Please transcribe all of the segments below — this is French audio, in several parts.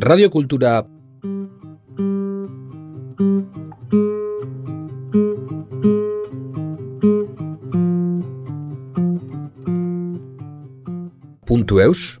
Radiokultura puntu eus?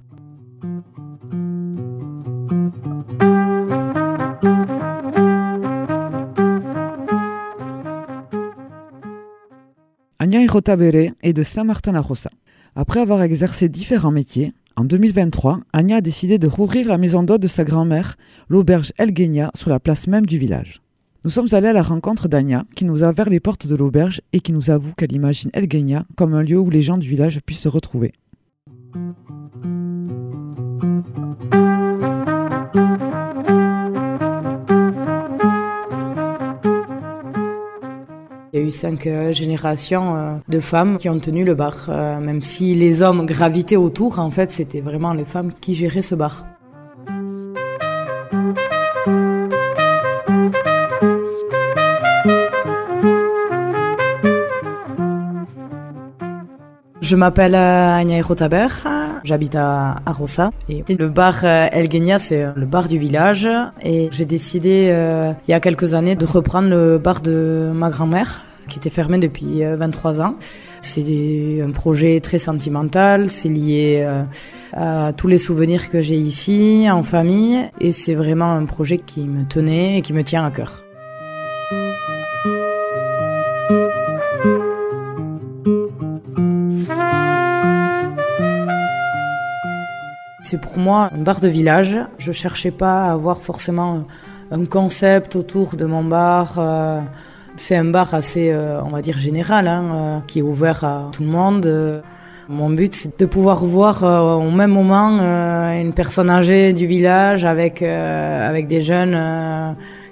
Anya Rotabere est de Saint-Martin-la-Rossa. Après avoir exercé différents métiers, en 2023, Anya a décidé de rouvrir la maison d'hôte de sa grand-mère, l'auberge Elgenia, sur la place même du village. Nous sommes allés à la rencontre d'Anya, qui nous a ouvert les portes de l'auberge et qui nous avoue qu'elle imagine Elgenia comme un lieu où les gens du village puissent se retrouver. Cinq euh, générations euh, de femmes qui ont tenu le bar. Euh, même si les hommes gravitaient autour, en fait, c'était vraiment les femmes qui géraient ce bar. Je m'appelle Anya Rotaber, j'habite à, Rossa. Et le bar El Genia, c'est le bar du village. Et j'ai décidé, il y a quelques années, de reprendre le bar de ma grand-mère, qui était fermé depuis euh, 23 ans. C'est un projet très sentimental, c'est lié euh, à tous les souvenirs que j'ai ici, en famille. Et c'est vraiment un projet qui me tenait et qui me tient à cœur. C'est pour moi un bar de village. Je cherchais pas à avoir forcément un concept autour de mon bar. C'est un bar assez, euh, on va dire, général, hein, euh, qui est ouvert à tout le monde. Euh, Mon but, c'est de pouvoir voir euh, au même moment euh, une personne âgée du village avec, euh, avec des jeunes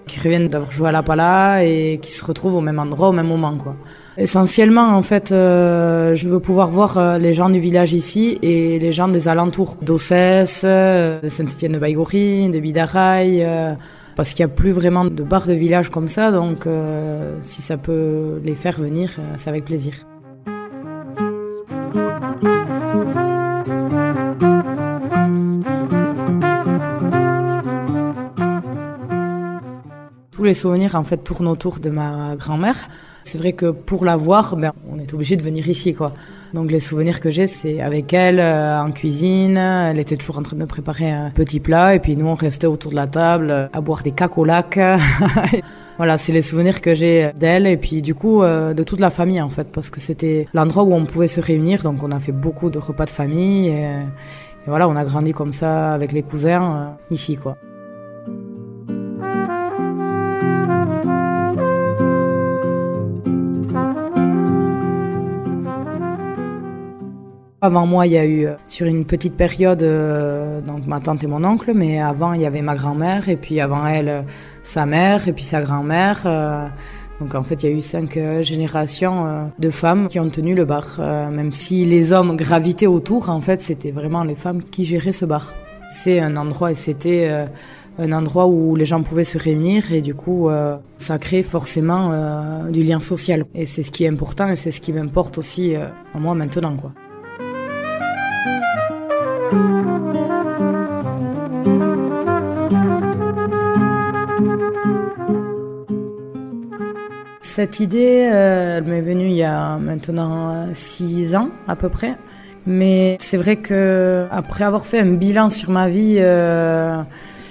qui reviennent d'avoir joué à la pala et qui se retrouvent au même endroit au même moment. Quoi. Essentiellement, en fait, je veux pouvoir voir les gens du village ici et les gens des alentours, d'Ossès, euh, de Saint-Étienne-de-Baïgoury, de Bidaraï, parce qu'il n'y a plus vraiment de bars de village comme ça, donc euh, si ça peut les faire venir, euh, c'est avec plaisir. Tous les souvenirs en fait tournent autour de ma grand-mère. C'est vrai que pour la voir, ben, on est obligé de venir ici, quoi. Donc les souvenirs que j'ai, c'est avec elle euh, en cuisine. Elle était toujours en train de préparer un petit plat, et puis nous on restait autour de la table euh, à boire des cacolacs. voilà, c'est les souvenirs que j'ai d'elle, et puis du coup euh, de toute la famille en fait, parce que c'était l'endroit où on pouvait se réunir. Donc on a fait beaucoup de repas de famille, et, et voilà, on a grandi comme ça avec les cousins euh, ici, quoi. Avant moi, il y a eu, euh, sur une petite période, euh, donc ma tante et mon oncle, mais avant, il y avait ma grand-mère, et puis avant elle, euh, sa mère, et puis sa grand-mère. donc en fait, il y a eu cinq générations de femmes qui ont tenu le bar. Même si les hommes gravitaient autour, en fait, c'était vraiment les femmes qui géraient ce bar. C'est un endroit, et c'était un endroit où les gens pouvaient se réunir, et du coup, ça crée forcément du lien social. Et c'est ce qui est important, et c'est ce qui m'importe aussi euh, à moi maintenant, quoi. Cette idée, euh, elle m'est venue il y a maintenant euh, six ans à peu près. Mais c'est vrai que après avoir fait un bilan sur ma vie, euh,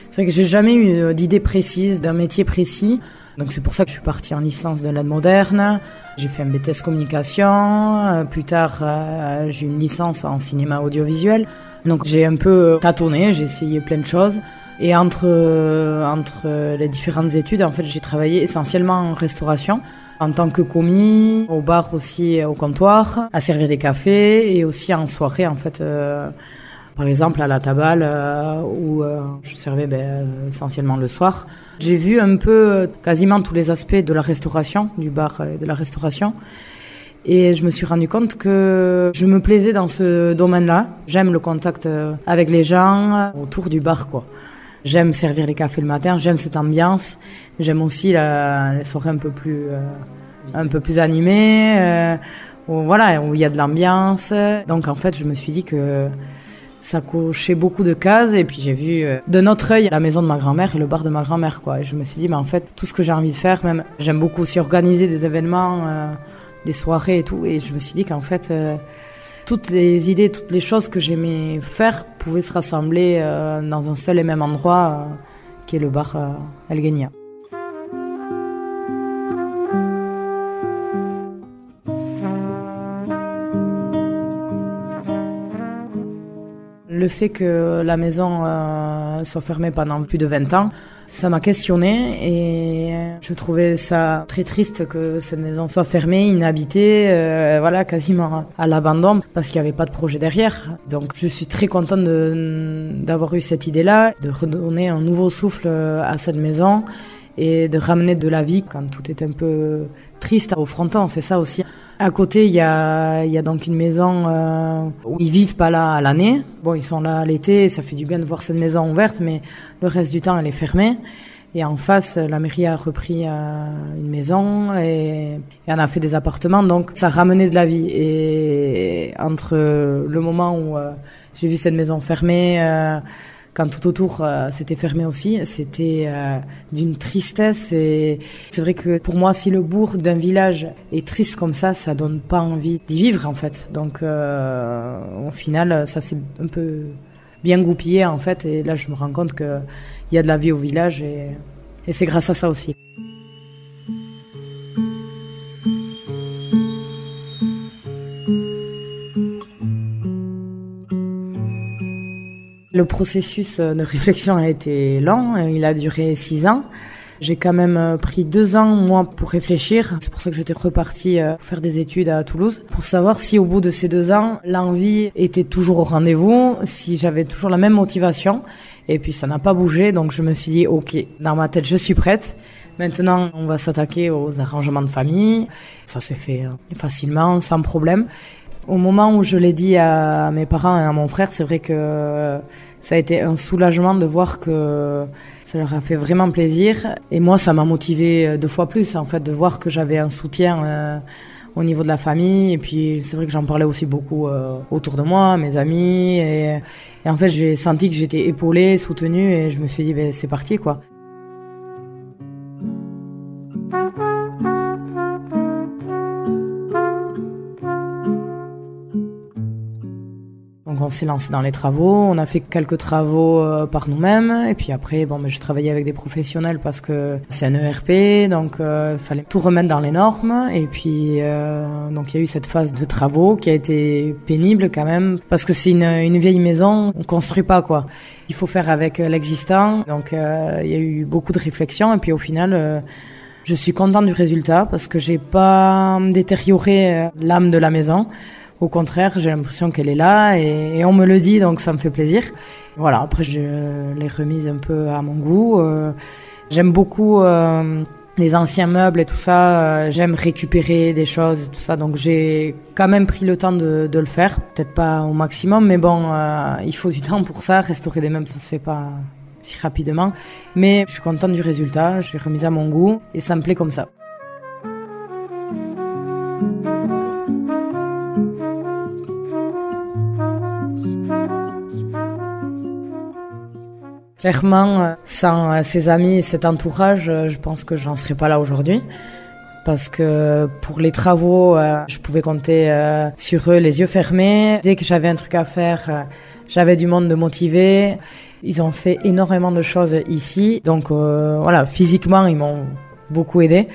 c'est vrai que j'ai jamais eu euh, d'idée précise, d'un métier précis. Donc c'est pour ça que je suis partie en licence de l'aide moderne. J'ai fait un BTS communication. Euh, plus tard, euh, j'ai une licence en cinéma audiovisuel. Donc j'ai un peu tâtonné, j'ai essayé plein de choses. Et entre, euh, entre les différentes études, en fait, j'ai travaillé essentiellement en restauration, en tant que commis, au bar aussi, au comptoir, à servir des cafés et aussi en soirée, en fait. euh, par exemple, à la tabale, euh, où euh, je servais ben, euh, essentiellement le soir. J'ai vu un peu euh, quasiment tous les aspects de la restauration, du bar et de la restauration. Et je me suis rendu compte que je me plaisais dans ce domaine-là. J'aime le contact euh, avec les gens euh, autour du bar, quoi. J'aime servir les cafés le matin, j'aime cette ambiance. J'aime aussi les soirées un peu plus, euh, un peu plus animées, où, voilà, où il y a de l'ambiance. Donc en fait, je me suis dit que ça cochait beaucoup de cases et puis j'ai vu euh, de notre œil la maison de ma grand-mère et le bar de ma grand-mère quoi. Et je me suis dit mais en fait tout ce que j'ai envie de faire même j'aime beaucoup aussi organiser des événements, des soirées et tout et je me suis dit qu'en fait euh, toutes les idées, toutes les choses que j'aimais faire pouvaient se rassembler dans un seul et même endroit qui est le bar El Genia. Le fait que la maison euh, soit fermée pendant plus de 20 ans, ça m'a questionné et je trouvais ça très triste que cette maison soit fermée, inhabitée, euh, voilà, quasiment à l'abandon parce qu'il n'y avait pas de projet derrière. Donc je suis très contente d'avoir eu cette idée-là, de redonner un nouveau souffle à cette maison et de ramener de la vie quand tout est un peu triste au fronton, c'est ça aussi. À côté, il y a, y a donc une maison euh, où ils vivent pas là à l'année. Bon, ils sont là l'été, ça fait du bien de voir cette maison ouverte, mais le reste du temps, elle est fermée. Et en face, la mairie a repris euh, une maison et, et on a fait des appartements, donc ça ramenait de la vie. Et entre le moment où euh, j'ai vu cette maison fermée, euh, quand tout autour euh, s'était fermé aussi, c'était euh, d'une tristesse. Et c'est vrai que pour moi, si le bourg d'un village est triste comme ça, ça donne pas envie d'y vivre en fait. Donc euh, au final, ça s'est un peu bien goupillé en fait. Et là, je me rends compte qu'il y a de la vie au village et, et c'est grâce à ça aussi. Le processus de réflexion a été lent, il a duré six ans. J'ai quand même euh, pris deux ans, moi, pour réfléchir. C'est pour ça que j'étais repartie euh, faire des études à Toulouse, pour savoir si au bout de ces deux ans, l'envie était toujours au rendez-vous, si j'avais toujours la même motivation. Et puis ça n'a pas bougé, donc je me suis dit, ok, dans ma tête, je suis prête. Maintenant, on va s'attaquer aux arrangements de famille. Ça s'est fait euh, facilement, sans problème. Au moment où je l'ai dit à mes parents et à mon frère, c'est vrai que ça a été un soulagement de voir que ça leur a fait vraiment plaisir. Et moi, ça m'a motivé deux fois plus, en fait, de voir que j'avais un soutien euh, au niveau de la famille. Et puis, c'est vrai que j'en parlais aussi beaucoup euh, autour de moi, mes amis. Et, et en fait, j'ai senti que j'étais épaulée, soutenue, et je me suis dit, ben, c'est parti, quoi. On s'est lancé dans les travaux, on a fait quelques travaux euh, par nous-mêmes, et puis après, bon, mais je travaillais avec des professionnels parce que c'est un ERP, donc euh, il fallait tout remettre dans les normes, et puis euh, donc il y a eu cette phase de travaux qui a été pénible quand même, parce que c'est une, une vieille maison, on construit pas quoi. Il faut faire avec l'existant, donc il y a eu beaucoup de réflexions, et puis au final. je suis contente du résultat parce que j'ai pas détérioré l'âme de la maison. Au contraire, j'ai l'impression qu'elle est là et, on me le dit, donc ça me fait plaisir. Voilà, après je l'ai remise un peu à mon goût. Euh, j'aime beaucoup euh, les anciens meubles et tout ça. Euh, j'aime récupérer des choses, tout ça. Donc j'ai quand même pris le temps de, de le faire. Peut-être pas au maximum, mais bon, il faut du temps pour ça. Restaurer des meubles, ça se fait pas si rapidement. Mais je suis contente du résultat. Je l'ai remise à mon goût et ça me plaît comme ça. Clairement, euh, sans euh, ses amis et cet entourage, euh, je pense que je n'en serais pas là aujourd'hui. Parce que pour les travaux, je pouvais compter sur eux les yeux fermés. Dès que j'avais un truc à faire, j'avais du monde de motiver. Ils ont fait énormément de choses ici. Donc voilà, physiquement, ils m'ont beaucoup aidé.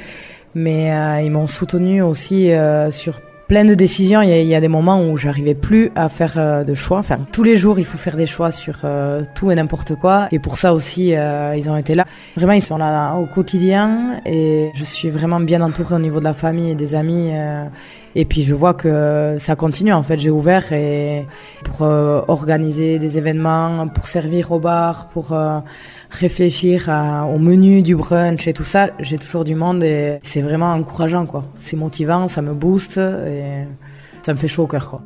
Mais ils m'ont soutenu aussi sur plein de décisions. Il y, a, des moments où j'arrivais plus à faire euh, de choix. Enfin, tous les jours, il faut faire des choix sur euh, tout et n'importe quoi. Et pour ça aussi, euh, ils ont été là. Vraiment, ils sont là au quotidien. Et je suis vraiment bien entourée au niveau de la famille et des amis. Et puis, je vois que ça continue. En fait, j'ai ouvert et pour organiser des événements, pour servir au bar, pour réfléchir au menu du brunch et tout ça, j'ai toujours du monde et c'est vraiment encourageant quoi. C'est motivant, ça me booste et ça me fait chaud au cœur quoi.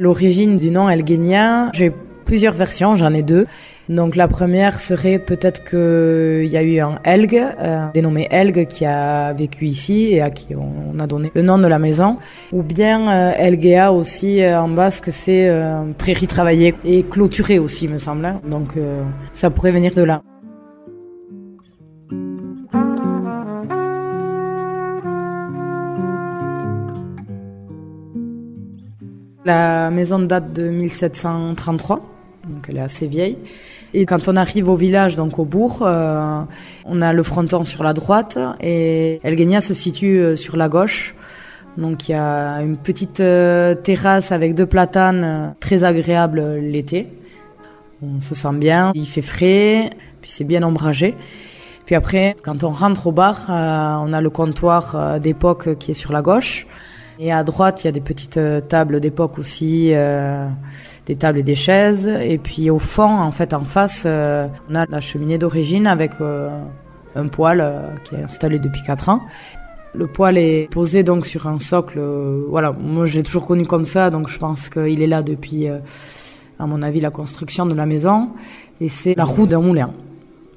L'origine du nom Elgenia, j'ai plusieurs versions, j'en ai deux. Donc la première serait peut-être qu'il y a eu un Elg, euh, dénommé Elg, qui a vécu ici et à qui on a donné le nom de la maison. Ou bien euh, Elgea aussi euh, en basque, c'est euh, prairie travaillée et clôturée aussi, me semble. hein. Donc euh, ça pourrait venir de là. La maison date de 1733, donc elle est assez vieille. Et quand on arrive au village, donc au bourg, euh, on a le fronton sur la droite et Elgenia se situe euh, sur la gauche. Donc il y a une petite euh, terrasse avec deux platanes très agréable l'été. On se sent bien, il fait frais, puis c'est bien ombragé. Puis après, quand on rentre au bar, on a le comptoir d'époque qui est sur la gauche. Et à droite, il y a des petites tables d'époque aussi, des tables et des chaises. Et puis au fond, en fait, en face, euh, on a la cheminée d'origine avec euh, un poêle euh, qui est installé depuis 4 ans. Le poêle est posé donc sur un socle. voilà, moi j'ai toujours connu comme ça, donc je pense qu'il est là depuis, à mon avis, la construction de la maison. Et c'est la roue d'un moulin.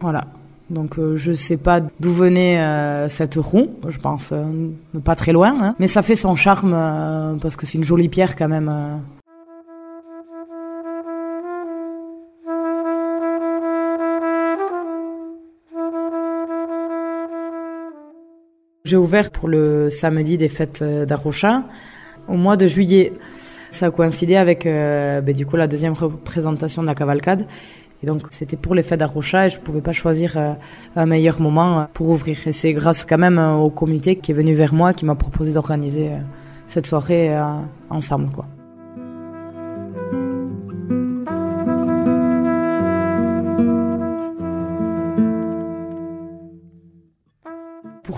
Voilà. Donc euh, je sais pas d'où venait cette roue, je pense pas très loin, hein. mais ça fait son charme parce que c'est une jolie pierre quand même. J'ai ouvert pour le samedi des fêtes euh, d'Arrocha au mois de juillet. Ça a coïncidé avec euh, ben, du coup la deuxième représentation de la cavalcade. Et donc c'était pour les fêtes d'Arrocha et je pouvais pas choisir euh, un meilleur moment pour ouvrir. C'est grâce quand même au comité qui est venu vers moi qui m'a proposé d'organiser cette soirée ensemble quoi.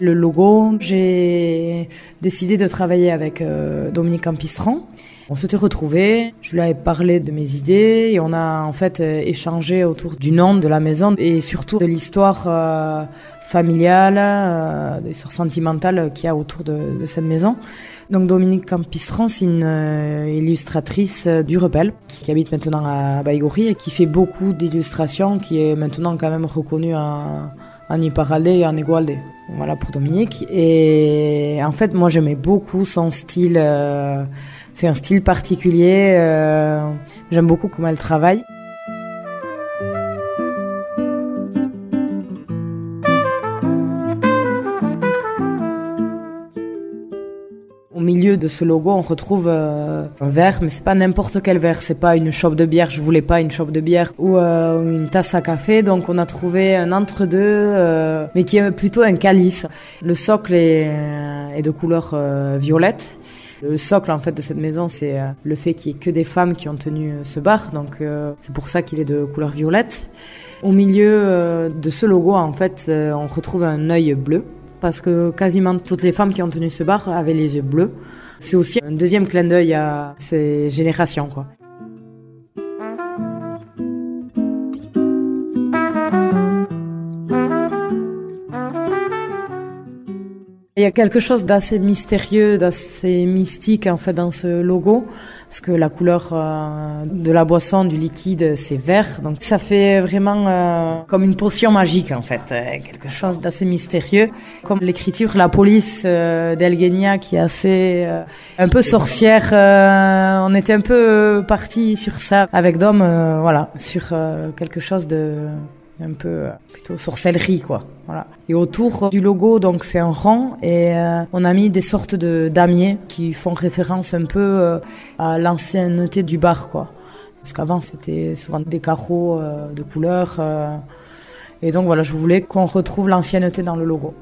Le logo, j'ai décidé de travailler avec euh, Dominique Campistron. On s'était retrouvés, je lui avais parlé de mes idées et on a en fait euh, échangé autour du nom de la maison et surtout de l'histoire euh, familiale, euh, l'histoire sentimentale qu'il y a autour de, cette maison. Donc Dominique Campistron, c'est une illustratrice du Rebelle qui, qui habite maintenant à Baïgori et qui fait beaucoup d'illustrations, qui est maintenant quand même reconnue en, en Iparalde et en Igualde. Voilà pour Dominique. Et en fait, moi j'aimais beaucoup son style. euh, c'est un style particulier. euh, J'aime beaucoup comment elle travaille. Milieu de ce logo, on retrouve euh, un verre, mais c'est pas n'importe quel verre. C'est pas une chope de bière. Je voulais pas une chope de bière ou euh, une tasse à café. Donc on a trouvé un entre-deux, euh, mais qui est plutôt un calice. Le socle est, de couleur violette. Le socle en fait de cette maison, c'est le fait qu'il y ait que des femmes qui ont tenu ce bar. Donc c'est pour ça qu'il est de couleur violette. Au milieu de ce logo, en fait, on retrouve un œil bleu parce que quasiment toutes les femmes qui ont tenu ce bar avaient les yeux bleus. C'est aussi un deuxième clin d'œil à ces générations, quoi. Il y a quelque chose d'assez mystérieux, d'assez mystique en fait dans ce logo, parce que la couleur euh, de la boisson, du liquide, c'est vert, donc ça fait vraiment euh, comme une potion magique en fait, euh, quelque chose d'assez mystérieux, comme l'écriture La police d'Elgenia qui est assez un peu sorcière. on était un peu parti sur ça avec Dom, voilà, sur quelque chose de un peu euh, plutôt sorcellerie quoi. Voilà. Et autour du logo donc c'est un rond et euh, on a mis des sortes de damiers qui font référence un peu euh, à l'ancienneté du bar quoi. Parce qu'avant c'était souvent des carreaux euh, de couleur euh, et donc voilà je voulais qu'on retrouve l'ancienneté dans le logo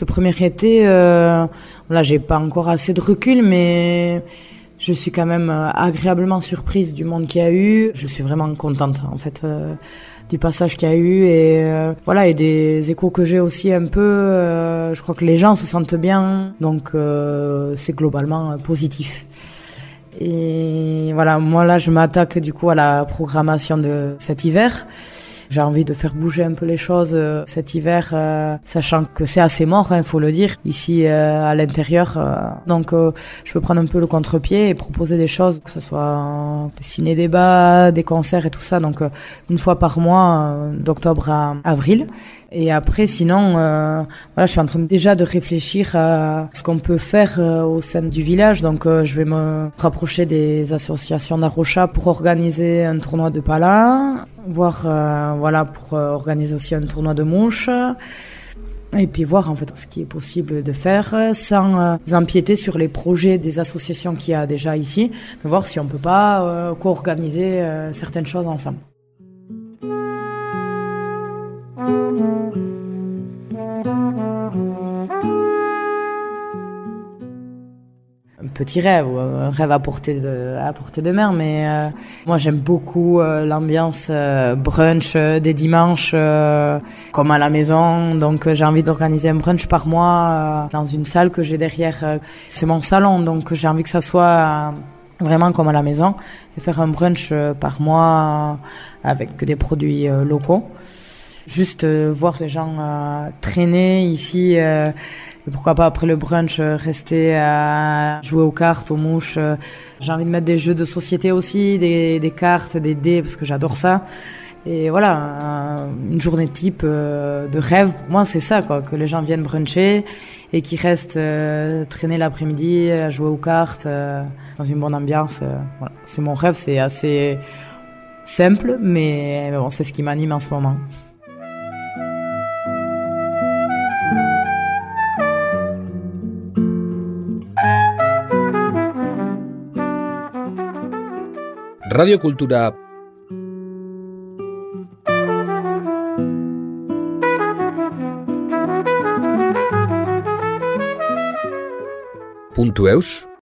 ce premier été, euh, là, j'ai pas encore assez de recul, mais je suis quand même euh, agréablement surprise du monde qu'il y a eu. Je suis vraiment contente, en fait, euh, du passage qu'il y a eu et euh, voilà, et des échos que j'ai aussi un peu. je crois que les gens se sentent bien, donc c'est globalement positif. Et voilà, moi là, je m'attaque du coup à la programmation de cet hiver. J'ai envie de faire bouger un peu les choses euh, cet hiver, euh, sachant que c'est assez mort, il hein, faut le dire, ici euh, à l'intérieur. donc je veux prendre un peu le contre-pied et proposer des choses, que ce soit des ciné-débats, des concerts et tout ça. Donc une fois par mois, d'octobre à avril. Et après, sinon, euh, voilà, je suis en train déjà de réfléchir à ce qu'on peut faire euh, au sein du village. Donc, euh, je vais me rapprocher des associations d'Arocha pour organiser un tournoi de pala, voir, voilà, pour organiser aussi un tournoi de mouches. Et puis voir en fait ce qui est possible de faire sans empiéter sur les projets des associations qu'il y a déjà ici, voir si on peut pas co-organiser certaines choses ensemble. Petit rêve, un rêve à portée de, à portée de mer. Mais euh, moi, j'aime beaucoup euh, l'ambiance euh, brunch des dimanches, comme à la maison. Donc, j'ai envie d'organiser un brunch par mois dans une salle que j'ai derrière. C'est mon salon, donc j'ai envie que ça soit vraiment comme à la maison et faire un brunch par mois avec des produits locaux. Juste voir les gens traîner ici et pourquoi pas après le brunch euh, rester à jouer aux cartes, aux mouches. Euh. J'ai envie de mettre des jeux de société aussi, des, cartes, des dés parce que j'adore ça. Et voilà, une journée type euh, de rêve, pour moi c'est ça quoi, que les gens viennent bruncher et qu'ils restent traîner l'après-midi, à jouer aux cartes, dans une bonne ambiance. C'est mon rêve, c'est assez simple, mais, mais bon, c'est ce qui m'anime en ce moment. Radio Cultura. Puntu eus,